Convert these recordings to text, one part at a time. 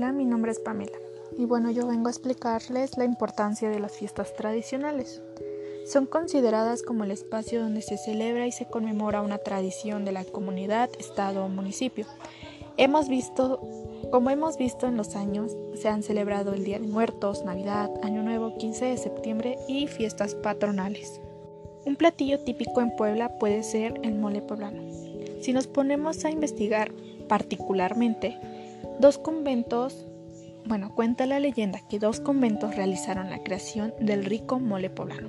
nombre es Pamela y bueno, yo vengo a explicarles la importancia de las fiestas tradicionales. Son consideradas como el espacio donde se celebra y se conmemora una tradición de la comunidad, estado o municipio. Hemos visto, como hemos visto en los años, se han celebrado el Día de Muertos, Navidad, Año Nuevo, 15 de septiembre y fiestas patronales. Un platillo típico en Puebla puede ser el mole poblano. Si nos ponemos a investigar particularmente, dos conventos, bueno, cuenta la leyenda que dos conventos realizaron la creación del rico mole poblano.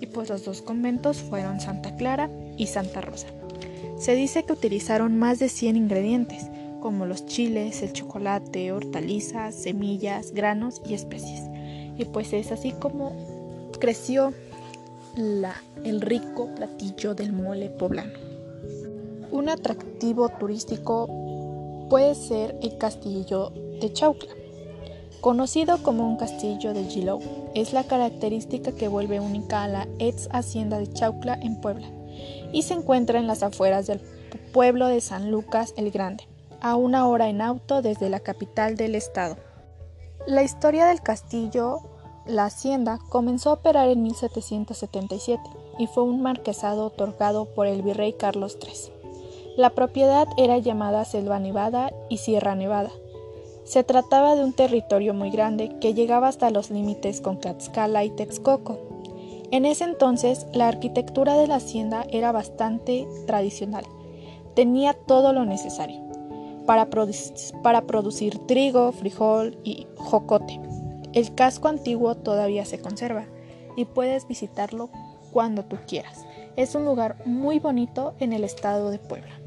Y pues los dos conventos fueron Santa Clara y Santa Rosa. Se dice que utilizaron más de 100 ingredientes, como los chiles, el chocolate, hortalizas, semillas, granos y especies. Y pues es así como creció la, el rico platillo del mole poblano. Un atractivo turístico puede ser el castillo de Chaucla. Conocido como un castillo de Gilou, es la característica que vuelve única a la ex hacienda de Chaucla en Puebla y se encuentra en las afueras del pueblo de San Lucas el Grande, a una hora en auto desde la capital del estado. La historia del castillo la hacienda comenzó a operar en 1777 y fue un marquesado otorgado por el virrey Carlos III. La propiedad era llamada Selva Nevada y Sierra Nevada. Se trataba de un territorio muy grande que llegaba hasta los límites con Tlaxcala y Texcoco. En ese entonces, la arquitectura de la hacienda era bastante tradicional. Tenía todo lo necesario para, producir trigo, frijol y jocote. El casco antiguo todavía se conserva y puedes visitarlo cuando tú quieras. Es un lugar muy bonito en el estado de Puebla.